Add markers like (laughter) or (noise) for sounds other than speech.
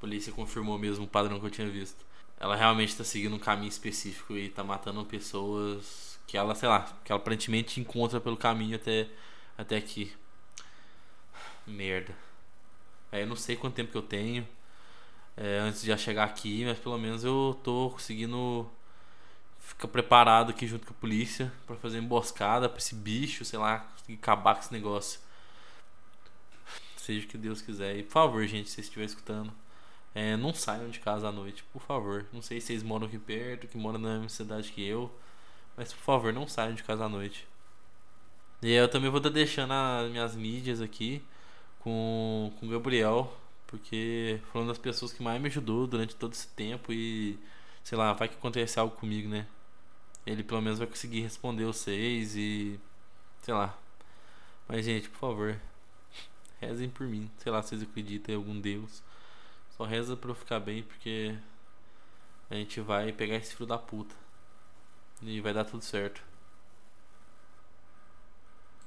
polícia confirmou mesmo o padrão que eu tinha visto. Ela realmente tá seguindo um caminho específico e tá matando pessoas que ela, sei lá, que ela aparentemente encontra pelo caminho até, até aqui. Merda. É, eu não sei quanto tempo que eu tenho é, antes de já chegar aqui, mas pelo menos eu tô conseguindo ficar preparado aqui junto com a polícia para fazer emboscada pra esse bicho, sei lá, acabar com esse negócio. Seja o que Deus quiser. E por favor, gente, se vocês estiverem escutando, é, não saiam de casa à noite, por favor. Não sei se vocês moram aqui perto, que moram na mesma cidade que eu, mas por favor, não saiam de casa à noite. E eu também vou estar deixando as minhas mídias aqui com, com o Gabriel, porque foi uma das pessoas que mais me ajudou durante todo esse tempo e sei lá, vai que acontece algo comigo, né? Ele pelo menos vai conseguir responder vocês e sei lá. Mas gente, por favor, (laughs) rezem por mim. Sei lá se vocês acreditam em algum Deus. Só reza pra eu ficar bem porque a gente vai pegar esse filho da puta. E vai dar tudo certo.